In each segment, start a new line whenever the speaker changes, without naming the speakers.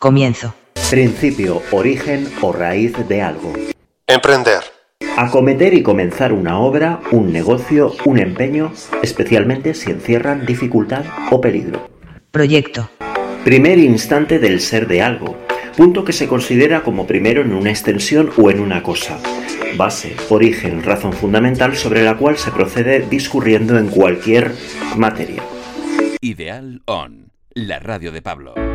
Comienzo.
Principio, origen o raíz de algo.
Emprender.
Acometer y comenzar una obra, un negocio, un empeño, especialmente si encierran dificultad o peligro.
Proyecto.
Primer instante del ser de algo. Punto que se considera como primero en una extensión o en una cosa. Base, origen, razón fundamental sobre la cual se procede discurriendo en cualquier materia.
Ideal On, la radio de Pablo.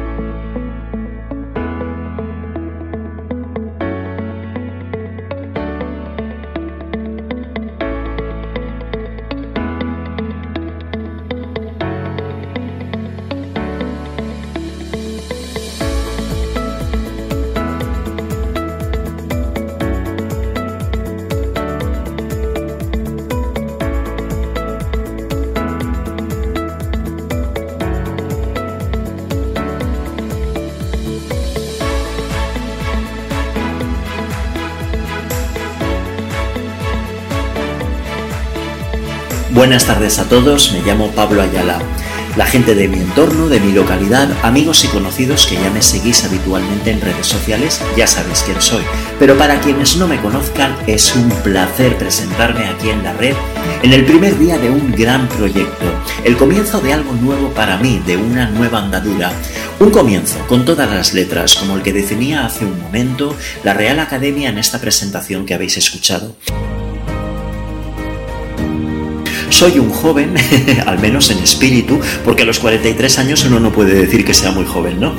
Buenas tardes a todos, me llamo Pablo Ayala. La gente de mi entorno, de mi localidad, amigos y conocidos que ya me seguís habitualmente en redes sociales, ya sabéis quién soy. Pero para quienes no me conozcan, es un placer presentarme aquí en la red en el primer día de un gran proyecto, el comienzo de algo nuevo para mí, de una nueva andadura. Un comienzo con todas las letras, como el que definía hace un momento la Real Academia en esta presentación que habéis escuchado. Soy un joven, al menos en espíritu, porque a los 43 años uno no puede decir que sea muy joven, ¿no?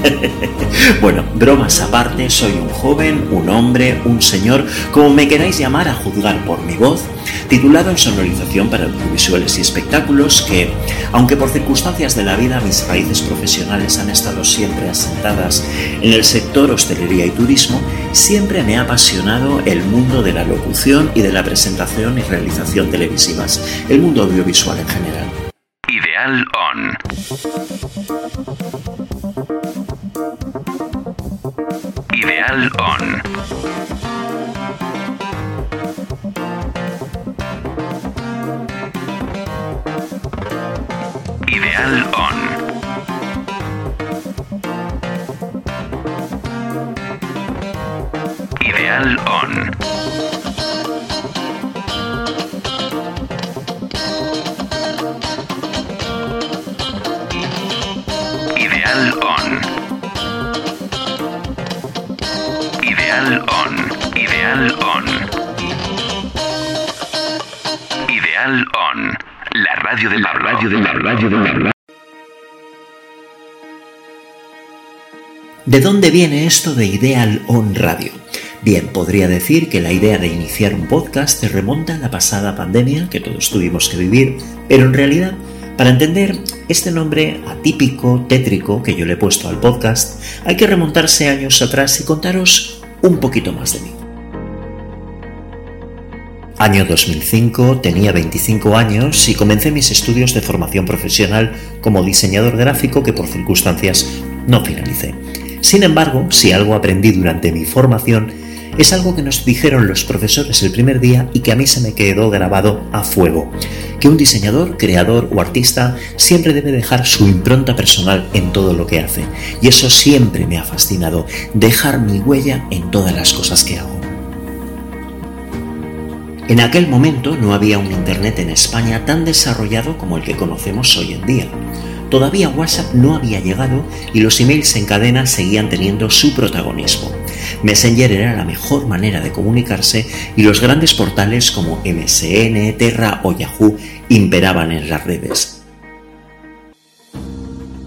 bueno, bromas aparte, soy un joven, un hombre, un señor, como me queráis llamar a juzgar por mi voz, titulado en sonorización para audiovisuales y espectáculos, que, aunque por circunstancias de la vida mis raíces profesionales han estado siempre asentadas en el sector hostelería y turismo, siempre me ha apasionado el mundo de la locución y de la presentación y realización televisivas, el mundo audiovisual en general.
Ideal On. Ideal On. Ideal On. Ideal On. Ideal On. Ideal On. Ideal On. Ideal On. Radio de la de la de la
¿De dónde viene esto de Ideal On Radio? Bien, podría decir que la idea de iniciar un podcast se remonta a la pasada pandemia que todos tuvimos que vivir, pero en realidad, para entender este nombre atípico, tétrico que yo le he puesto al podcast, hay que remontarse años atrás y contaros un poquito más de mí. Año 2005, tenía 25 años y comencé mis estudios de formación profesional como diseñador gráfico que por circunstancias no finalicé. Sin embargo, si algo aprendí durante mi formación, es algo que nos dijeron los profesores el primer día y que a mí se me quedó grabado a fuego, que un diseñador, creador o artista siempre debe dejar su impronta personal en todo lo que hace. Y eso siempre me ha fascinado, dejar mi huella en todas las cosas que hago. En aquel momento no había un Internet en España tan desarrollado como el que conocemos hoy en día. Todavía WhatsApp no había llegado y los emails en cadena seguían teniendo su protagonismo. Messenger era la mejor manera de comunicarse y los grandes portales como MSN, Terra o Yahoo imperaban en las redes.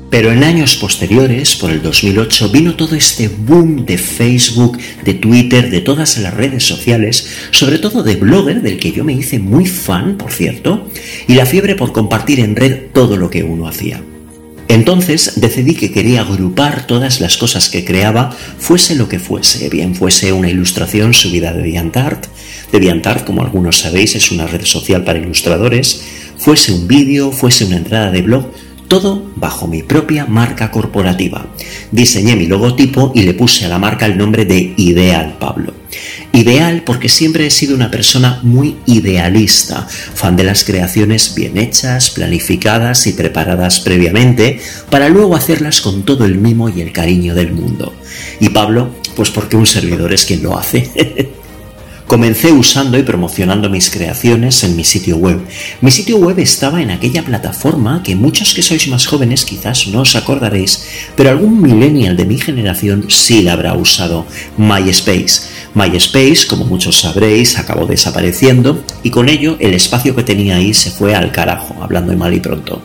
Pero en años posteriores, por el 2008, vino todo este boom de Facebook, de Twitter, de todas las redes sociales, sobre todo de Blogger, del que yo me hice muy fan, por cierto, y la fiebre por compartir en red todo lo que uno hacía. Entonces decidí que quería agrupar todas las cosas que creaba, fuese lo que fuese, bien fuese una ilustración subida de DeviantArt, DeviantArt, como algunos sabéis, es una red social para ilustradores, fuese un vídeo, fuese una entrada de blog, todo bajo mi propia marca corporativa. Diseñé mi logotipo y le puse a la marca el nombre de Ideal Pablo. Ideal porque siempre he sido una persona muy idealista, fan de las creaciones bien hechas, planificadas y preparadas previamente, para luego hacerlas con todo el mimo y el cariño del mundo. Y Pablo, pues porque un servidor es quien lo hace. Comencé usando y promocionando mis creaciones en mi sitio web. Mi sitio web estaba en aquella plataforma que muchos que sois más jóvenes quizás no os acordaréis, pero algún millennial de mi generación sí la habrá usado, MySpace. MySpace, como muchos sabréis, acabó desapareciendo y con ello el espacio que tenía ahí se fue al carajo, hablando de mal y pronto.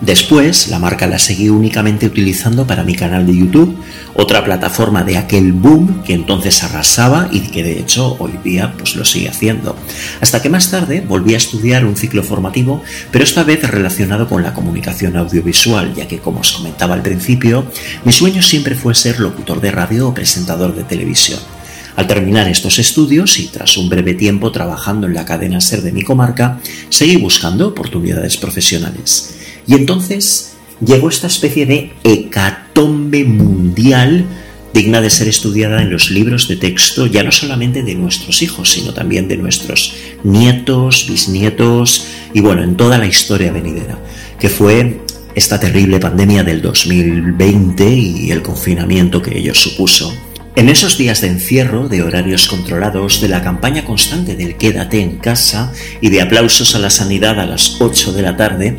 Después, la marca la seguí únicamente utilizando para mi canal de YouTube, otra plataforma de aquel boom que entonces arrasaba y que de hecho hoy día pues lo sigue haciendo. Hasta que más tarde volví a estudiar un ciclo formativo, pero esta vez relacionado con la comunicación audiovisual, ya que como os comentaba al principio, mi sueño siempre fue ser locutor de radio o presentador de televisión. Al terminar estos estudios y tras un breve tiempo trabajando en la cadena SER de mi comarca, seguí buscando oportunidades profesionales. Y entonces llegó esta especie de hecatombe mundial digna de ser estudiada en los libros de texto, ya no solamente de nuestros hijos, sino también de nuestros nietos, bisnietos y bueno, en toda la historia venidera, que fue esta terrible pandemia del 2020 y el confinamiento que ello supuso. En esos días de encierro, de horarios controlados, de la campaña constante del quédate en casa y de aplausos a la sanidad a las 8 de la tarde,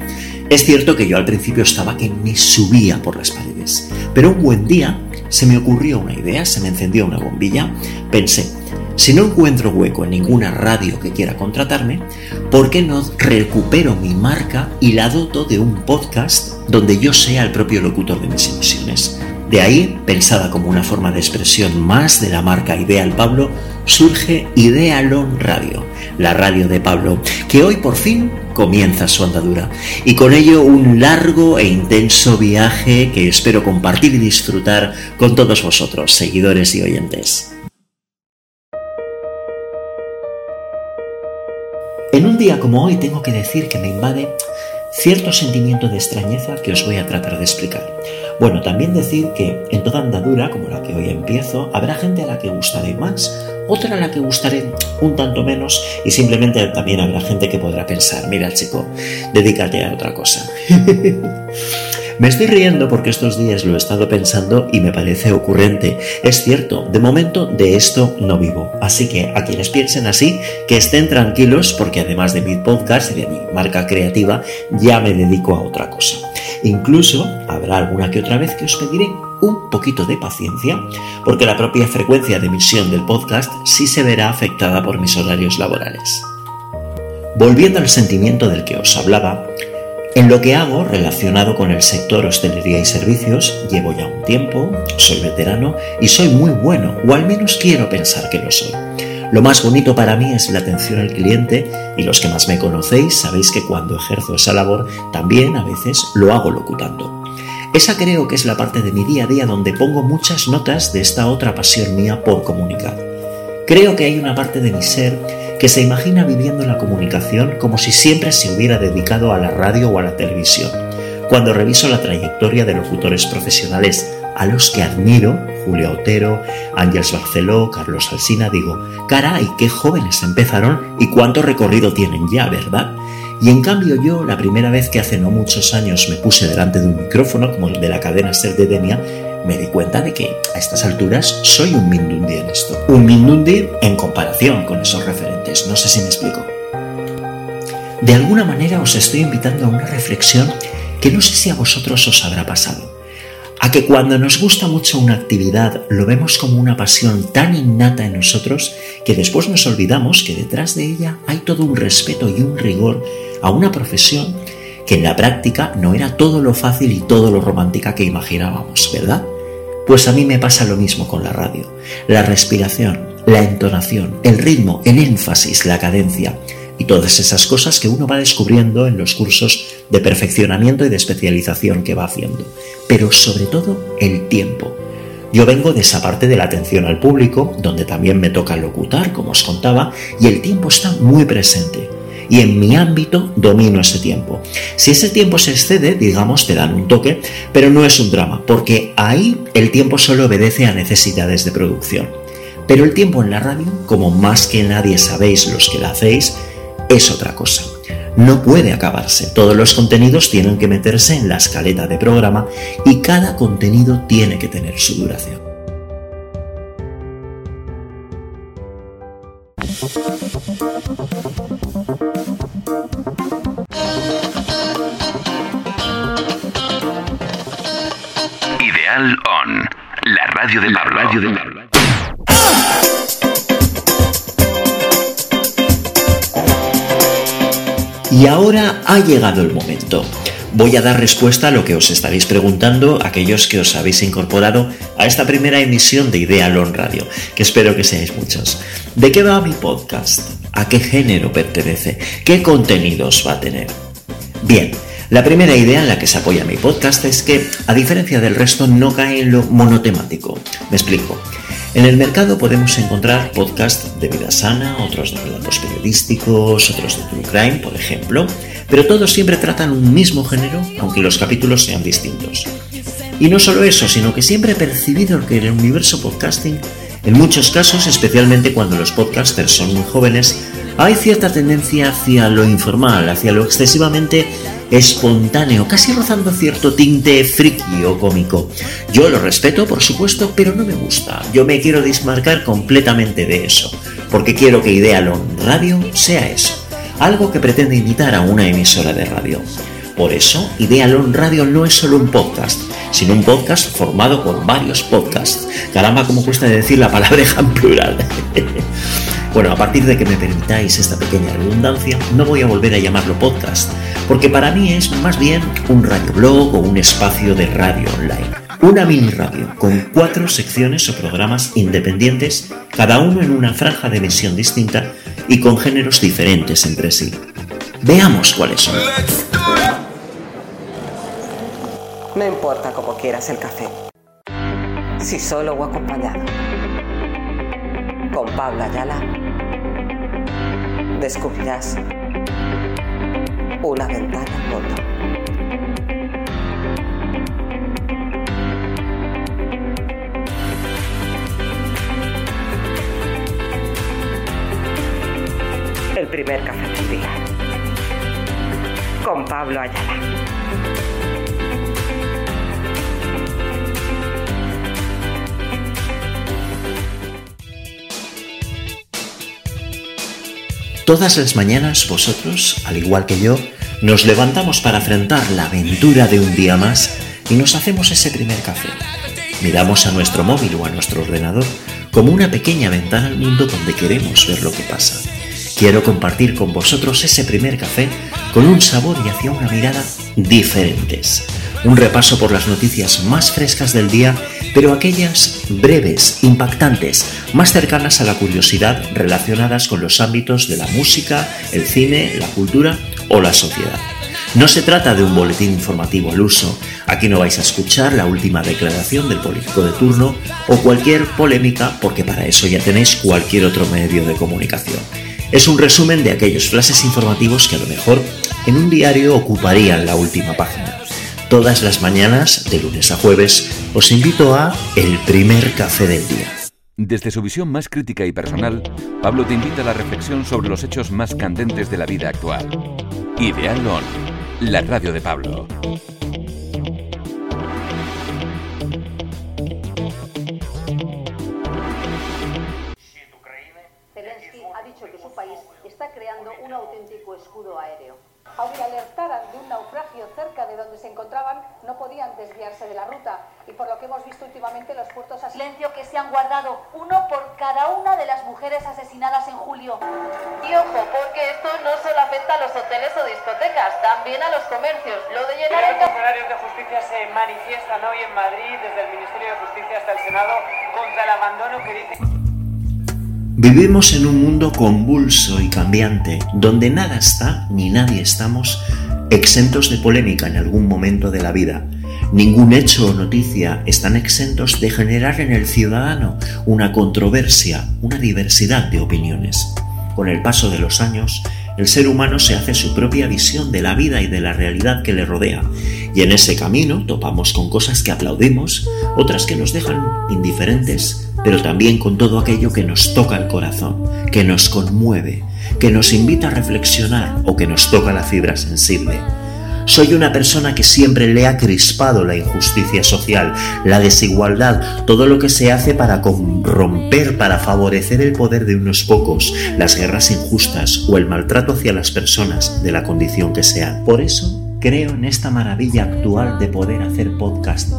es cierto que yo al principio estaba que me subía por las paredes, pero un buen día se me ocurrió una idea, se me encendió una bombilla, pensé, si no encuentro hueco en ninguna radio que quiera contratarme, ¿por qué no recupero mi marca y la doto de un podcast donde yo sea el propio locutor de mis emisiones? De ahí, pensada como una forma de expresión más de la marca Ideal Pablo, surge Idealon Radio, la radio de Pablo, que hoy por fin comienza su andadura. Y con ello un largo e intenso viaje que espero compartir y disfrutar con todos vosotros, seguidores y oyentes. En un día como hoy tengo que decir que me invade cierto sentimiento de extrañeza que os voy a tratar de explicar. Bueno, también decir que en toda andadura, como la que hoy empiezo, habrá gente a la que gustaré más, otra a la que gustaré un tanto menos y simplemente también habrá gente que podrá pensar, mira chico, dedícate a otra cosa. Me estoy riendo porque estos días lo he estado pensando y me parece ocurrente. Es cierto, de momento de esto no vivo. Así que a quienes piensen así, que estén tranquilos porque además de mi podcast y de mi marca creativa, ya me dedico a otra cosa. Incluso habrá alguna que otra vez que os pediré un poquito de paciencia, porque la propia frecuencia de emisión del podcast sí se verá afectada por mis horarios laborales. Volviendo al sentimiento del que os hablaba, en lo que hago relacionado con el sector hostelería y servicios, llevo ya un tiempo, soy veterano y soy muy bueno, o al menos quiero pensar que lo soy. Lo más bonito para mí es la atención al cliente y los que más me conocéis sabéis que cuando ejerzo esa labor también a veces lo hago locutando. Esa creo que es la parte de mi día a día donde pongo muchas notas de esta otra pasión mía por comunicar. Creo que hay una parte de mi ser que se imagina viviendo la comunicación como si siempre se hubiera dedicado a la radio o a la televisión. Cuando reviso la trayectoria de locutores profesionales a los que admiro, Julio Otero, Ángeles Barceló, Carlos Alsina, digo, caray, qué jóvenes empezaron y cuánto recorrido tienen ya, ¿verdad? Y en cambio yo, la primera vez que hace no muchos años me puse delante de un micrófono, como el de la cadena Ser de Denia, me di cuenta de que a estas alturas soy un Mindundi en esto. Un Mindundi en comparación con esos referentes, no sé si me explico. De alguna manera os estoy invitando a una reflexión que no sé si a vosotros os habrá pasado. A que cuando nos gusta mucho una actividad lo vemos como una pasión tan innata en nosotros que después nos olvidamos que detrás de ella hay todo un respeto y un rigor a una profesión que en la práctica no era todo lo fácil y todo lo romántica que imaginábamos, ¿verdad? Pues a mí me pasa lo mismo con la radio. La respiración, la entonación, el ritmo, el énfasis, la cadencia y todas esas cosas que uno va descubriendo en los cursos de perfeccionamiento y de especialización que va haciendo. Pero sobre todo el tiempo. Yo vengo de esa parte de la atención al público, donde también me toca locutar, como os contaba, y el tiempo está muy presente y en mi ámbito domino ese tiempo. Si ese tiempo se excede, digamos, te dan un toque, pero no es un drama, porque ahí el tiempo solo obedece a necesidades de producción. Pero el tiempo en la radio, como más que nadie sabéis los que la hacéis, es otra cosa. No puede acabarse. Todos los contenidos tienen que meterse en la escaleta de programa y cada contenido tiene que tener su duración.
On, la radio de la radio de la
Y ahora ha llegado el momento. Voy a dar respuesta a lo que os estaréis preguntando aquellos que os habéis incorporado a esta primera emisión de Ideal On Radio, que espero que seáis muchos. ¿De qué va mi podcast? ¿A qué género pertenece? ¿Qué contenidos va a tener? Bien, la primera idea en la que se apoya mi podcast es que, a diferencia del resto, no cae en lo monotemático. Me explico. En el mercado podemos encontrar podcasts de vida sana, otros de relatos periodísticos, otros de true crime, por ejemplo, pero todos siempre tratan un mismo género, aunque los capítulos sean distintos. Y no solo eso, sino que siempre he percibido que en el universo podcasting, en muchos casos, especialmente cuando los podcasters son muy jóvenes, hay cierta tendencia hacia lo informal, hacia lo excesivamente espontáneo, casi rozando cierto tinte friki o cómico. Yo lo respeto, por supuesto, pero no me gusta. Yo me quiero dismarcar completamente de eso, porque quiero que Idealon Radio sea eso, algo que pretende imitar a una emisora de radio. Por eso, Idealon Radio no es solo un podcast, sino un podcast formado por varios podcasts. Caramba, cómo cuesta decir la palabra en plural. Bueno, a partir de que me permitáis esta pequeña redundancia, no voy a volver a llamarlo podcast, porque para mí es más bien un radioblog o un espacio de radio online. Una mini radio con cuatro secciones o programas independientes, cada uno en una franja de emisión distinta y con géneros diferentes entre sí. Veamos cuáles son.
No importa cómo quieras el café. Si solo o acompañado. Con Pablo Ayala descubrirás una ventana al. El primer café del día. Con Pablo Ayala.
Todas las mañanas vosotros, al igual que yo, nos levantamos para afrontar la aventura de un día más y nos hacemos ese primer café. Miramos a nuestro móvil o a nuestro ordenador como una pequeña ventana al mundo donde queremos ver lo que pasa. Quiero compartir con vosotros ese primer café con un sabor y hacia una mirada diferentes. Un repaso por las noticias más frescas del día, pero aquellas breves, impactantes, más cercanas a la curiosidad relacionadas con los ámbitos de la música, el cine, la cultura o la sociedad. No se trata de un boletín informativo al uso. Aquí no vais a escuchar la última declaración del político de turno o cualquier polémica porque para eso ya tenéis cualquier otro medio de comunicación. Es un resumen de aquellos flashes informativos que a lo mejor en un diario ocuparían la última página. Todas las mañanas, de lunes a jueves, os invito a El primer café del día.
Desde su visión más crítica y personal, Pablo te invita a la reflexión sobre los hechos más candentes de la vida actual. Ideal On, la radio de Pablo.
Zelensky ha dicho que su país está creando un auténtico escudo aéreo. Aunque alertaran de un naufragio cerca de donde se encontraban, no podían desviarse de la ruta. Y por lo que hemos visto últimamente, los puertos a silencio que se han guardado, uno por cada una de las mujeres asesinadas en julio.
Y ojo, porque esto no solo afecta a los hoteles o discotecas, también a los comercios. Lo de llenar el
Los funcionarios de justicia se manifiestan hoy en Madrid, desde el Ministerio de Justicia hasta el Senado, contra el abandono que dicen.
Vivimos en un mundo convulso y cambiante, donde nada está ni nadie estamos exentos de polémica en algún momento de la vida. Ningún hecho o noticia están exentos de generar en el ciudadano una controversia, una diversidad de opiniones. Con el paso de los años, el ser humano se hace su propia visión de la vida y de la realidad que le rodea, y en ese camino topamos con cosas que aplaudimos, otras que nos dejan indiferentes, pero también con todo aquello que nos toca el corazón, que nos conmueve, que nos invita a reflexionar o que nos toca la fibra sensible. Soy una persona que siempre le ha crispado la injusticia social, la desigualdad, todo lo que se hace para romper, para favorecer el poder de unos pocos, las guerras injustas o el maltrato hacia las personas de la condición que sean. Por eso creo en esta maravilla actual de poder hacer podcast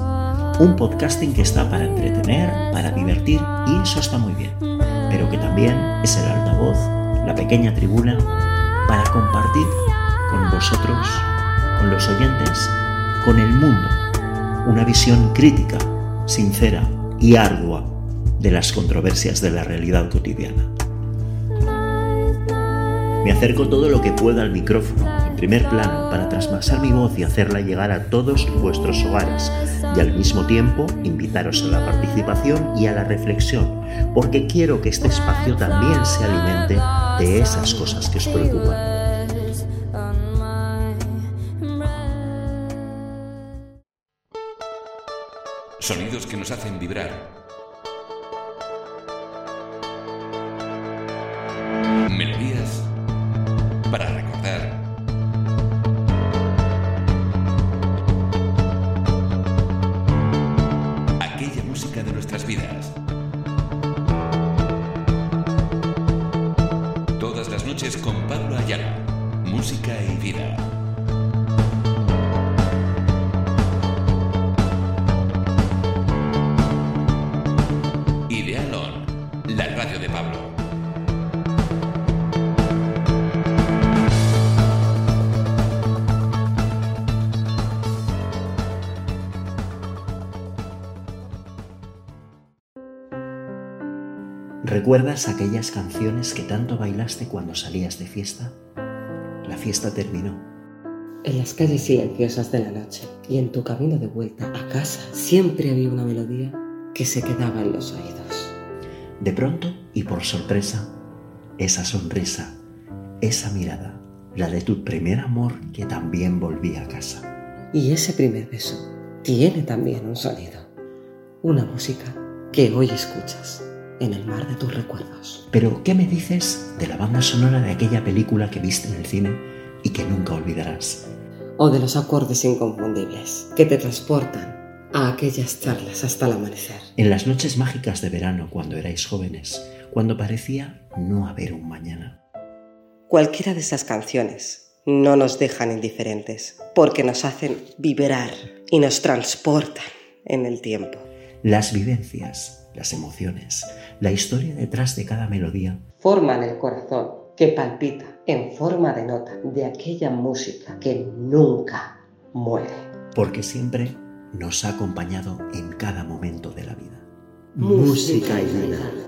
un podcasting que está para entretener, para divertir y eso está muy bien, pero que también es el altavoz, la pequeña tribuna para compartir con vosotros, con los oyentes, con el mundo, una visión crítica, sincera y ardua de las controversias de la realidad cotidiana. Me acerco todo lo que pueda al micrófono, primer plano, para trasmasar mi voz y hacerla llegar a todos vuestros hogares, y al mismo tiempo invitaros a la participación y a la reflexión, porque quiero que este espacio también se alimente de esas cosas que os preocupan.
Sonidos que nos hacen vibrar música de nuestras vidas. Todas las noches con Pablo Ayala. Música y vida.
¿Recuerdas aquellas canciones que tanto bailaste cuando salías de fiesta? La fiesta terminó.
En las calles silenciosas de la noche y en tu camino de vuelta a casa siempre había una melodía que se quedaba en los oídos.
De pronto y por sorpresa, esa sonrisa, esa mirada, la de tu primer amor que también volvía a casa.
Y ese primer beso tiene también un sonido, una música que hoy escuchas en el mar de tus recuerdos.
Pero, ¿qué me dices de la banda sonora de aquella película que viste en el cine y que nunca olvidarás?
O de los acordes inconfundibles que te transportan a aquellas charlas hasta el amanecer.
En las noches mágicas de verano, cuando erais jóvenes, cuando parecía no haber un mañana.
Cualquiera de esas canciones no nos dejan indiferentes, porque nos hacen vibrar y nos transportan en el tiempo.
Las vivencias, las emociones, la historia detrás de cada melodía.
Forman el corazón que palpita en forma de nota de aquella música que nunca muere.
Porque siempre nos ha acompañado en cada momento de la vida.
Música y vida.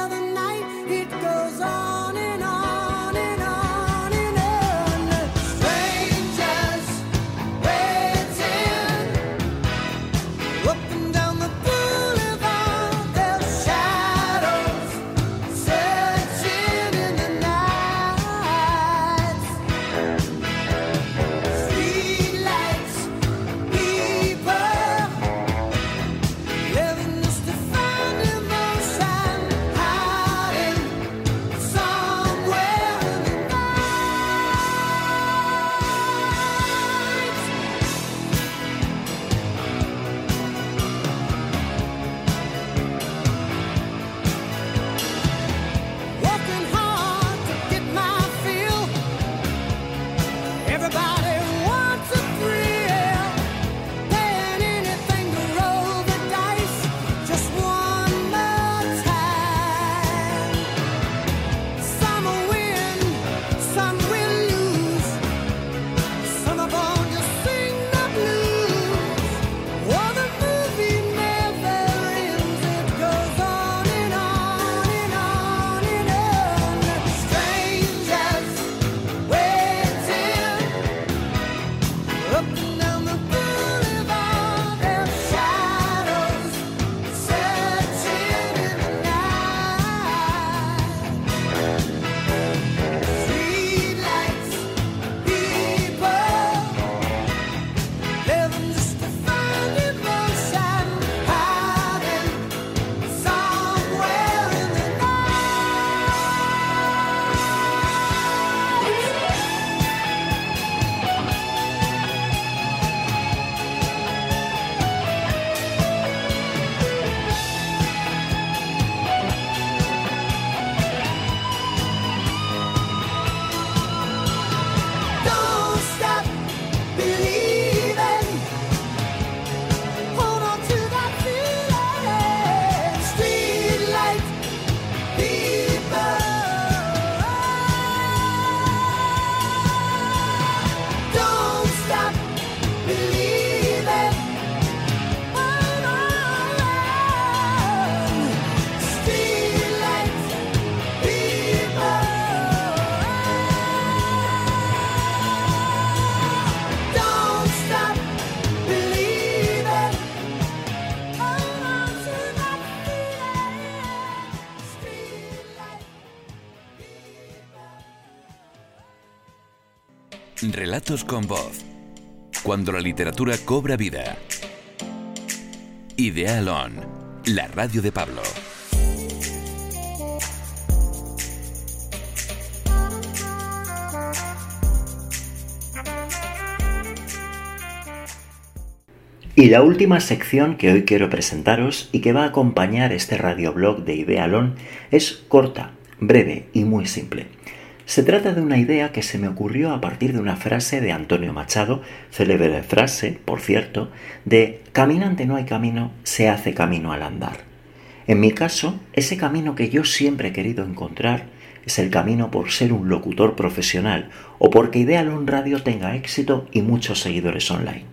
Relatos con voz. Cuando la literatura cobra vida. Ideal On, la radio de Pablo.
Y la última sección que hoy quiero presentaros y que va a acompañar este radioblog de Idealon es corta, breve y muy simple. Se trata de una idea que se me ocurrió a partir de una frase de Antonio Machado, célebre frase, por cierto, de Caminante no hay camino, se hace camino al andar. En mi caso, ese camino que yo siempre he querido encontrar es el camino por ser un locutor profesional o porque Idealon Radio tenga éxito y muchos seguidores online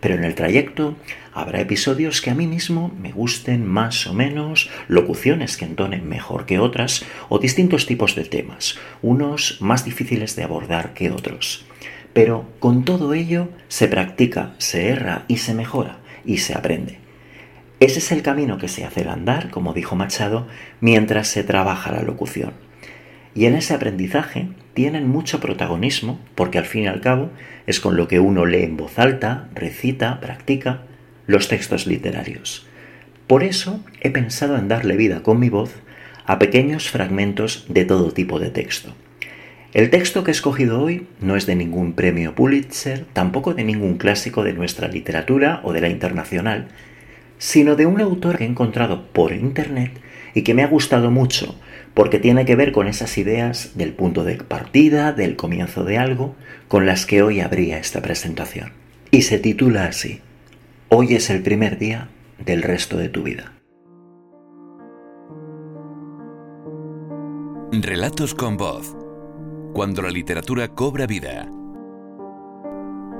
pero en el trayecto habrá episodios que a mí mismo me gusten más o menos, locuciones que entonen mejor que otras o distintos tipos de temas, unos más difíciles de abordar que otros. Pero con todo ello se practica, se erra y se mejora y se aprende. Ese es el camino que se hace al andar, como dijo Machado, mientras se trabaja la locución. Y en ese aprendizaje tienen mucho protagonismo, porque al fin y al cabo es con lo que uno lee en voz alta, recita, practica los textos literarios. Por eso he pensado en darle vida con mi voz a pequeños fragmentos de todo tipo de texto. El texto que he escogido hoy no es de ningún premio Pulitzer, tampoco de ningún clásico de nuestra literatura o de la internacional, sino de un autor que he encontrado por internet y que me ha gustado mucho porque tiene que ver con esas ideas del punto de partida, del comienzo de algo, con las que hoy habría esta presentación. Y se titula así, Hoy es el primer día del resto de tu vida.
Relatos con voz. Cuando la literatura cobra vida.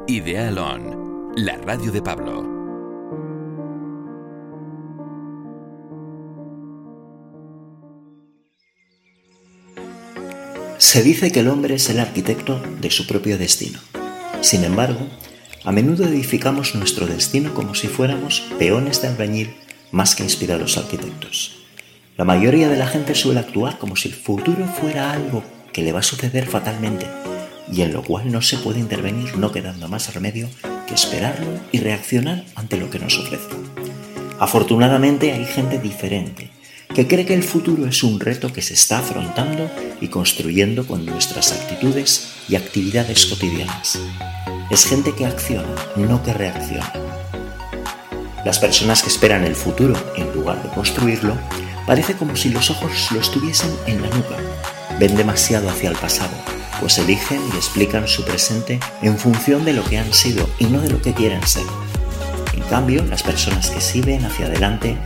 Ideal On, la radio de Pablo.
Se dice que el hombre es el arquitecto de su propio destino. Sin embargo, a menudo edificamos nuestro destino como si fuéramos peones de albañil más que inspirados arquitectos. La mayoría de la gente suele actuar como si el futuro fuera algo que le va a suceder fatalmente y en lo cual no se puede intervenir no quedando más remedio que esperarlo y reaccionar ante lo que nos ofrece. Afortunadamente hay gente diferente que cree que el futuro es un reto que se está afrontando y construyendo con nuestras actitudes y actividades cotidianas. Es gente que acciona, no que reacciona. Las personas que esperan el futuro en lugar de construirlo, parece como si los ojos los tuviesen en la nuca. Ven demasiado hacia el pasado, pues eligen y explican su presente en función de lo que han sido y no de lo que quieren ser. En cambio, las personas que sí ven hacia adelante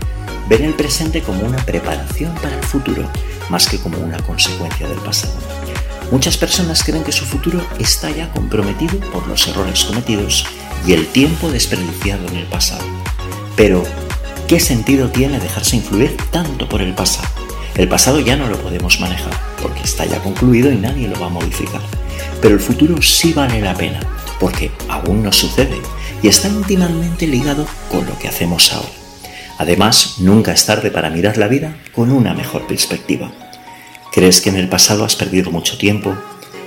ven el presente como una preparación para el futuro, más que como una consecuencia del pasado. Muchas personas creen que su futuro está ya comprometido por los errores cometidos y el tiempo desperdiciado en el pasado. Pero, ¿qué sentido tiene dejarse influir tanto por el pasado? El pasado ya no lo podemos manejar, porque está ya concluido y nadie lo va a modificar. Pero el futuro sí vale la pena, porque aún no sucede y está íntimamente ligado con lo que hacemos ahora. Además, nunca es tarde para mirar la vida con una mejor perspectiva. ¿Crees que en el pasado has perdido mucho tiempo?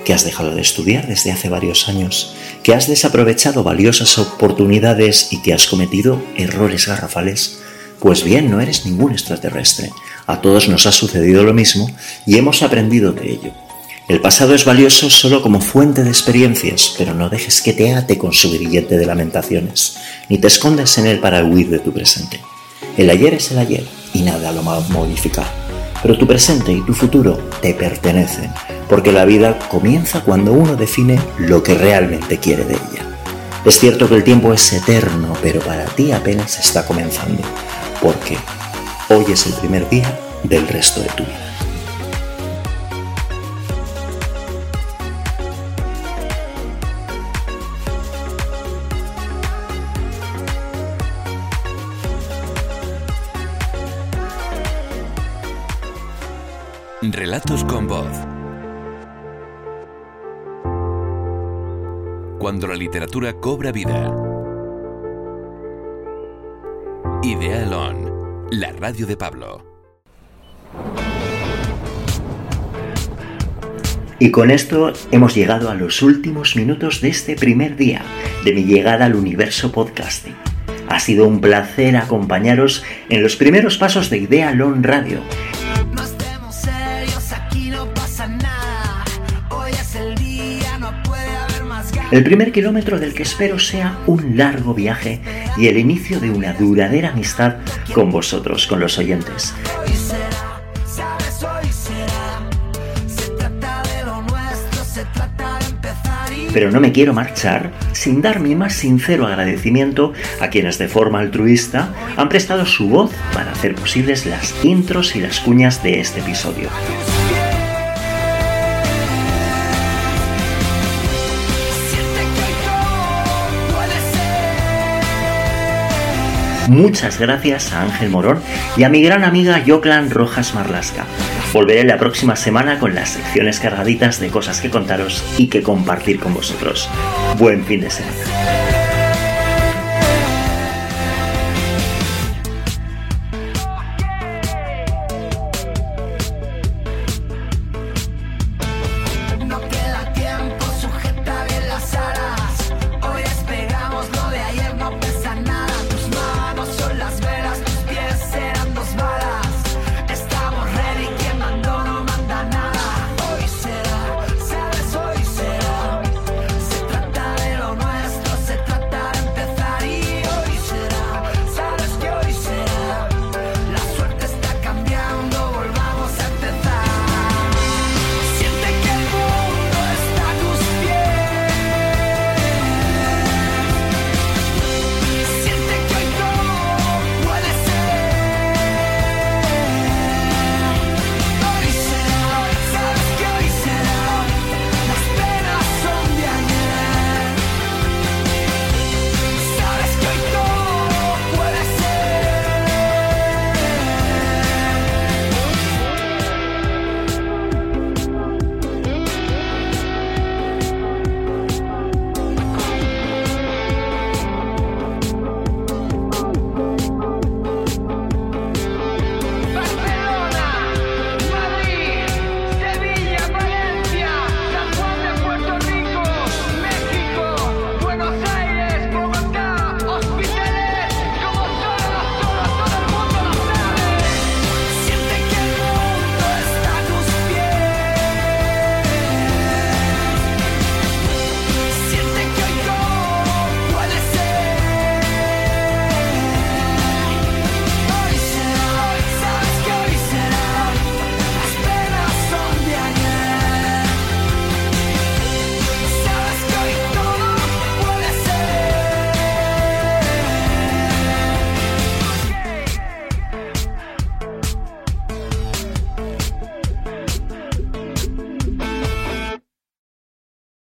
¿Que has dejado de estudiar desde hace varios años? ¿Que has desaprovechado valiosas oportunidades y que has cometido errores garrafales? Pues bien, no eres ningún extraterrestre. A todos nos ha sucedido lo mismo y hemos aprendido de ello. El pasado es valioso solo como fuente de experiencias, pero no dejes que te ate con su grillete de lamentaciones, ni te escondas en él para huir de tu presente. El ayer es el ayer y nada lo va a modificar. Pero tu presente y tu futuro te pertenecen, porque la vida comienza cuando uno define lo que realmente quiere de ella. Es cierto que el tiempo es eterno, pero para ti apenas está comenzando, porque hoy es el primer día del resto de tu vida.
Relatos con voz. Cuando la literatura cobra vida. Ideal On, la radio de Pablo.
Y con esto hemos llegado a los últimos minutos de este primer día de mi llegada al universo podcasting. Ha sido un placer acompañaros en los primeros pasos de Idea Lon Radio. El primer kilómetro del que espero sea un largo viaje y el inicio de una duradera amistad con vosotros, con los oyentes. pero no me quiero marchar sin dar mi más sincero agradecimiento a quienes de forma altruista han prestado su voz para hacer posibles las intros y las cuñas de este episodio. Muchas gracias a Ángel Morón y a mi gran amiga Yoclan Rojas Marlasca. Volveré la próxima semana con las secciones cargaditas de cosas que contaros y que compartir con vosotros. Buen fin de semana.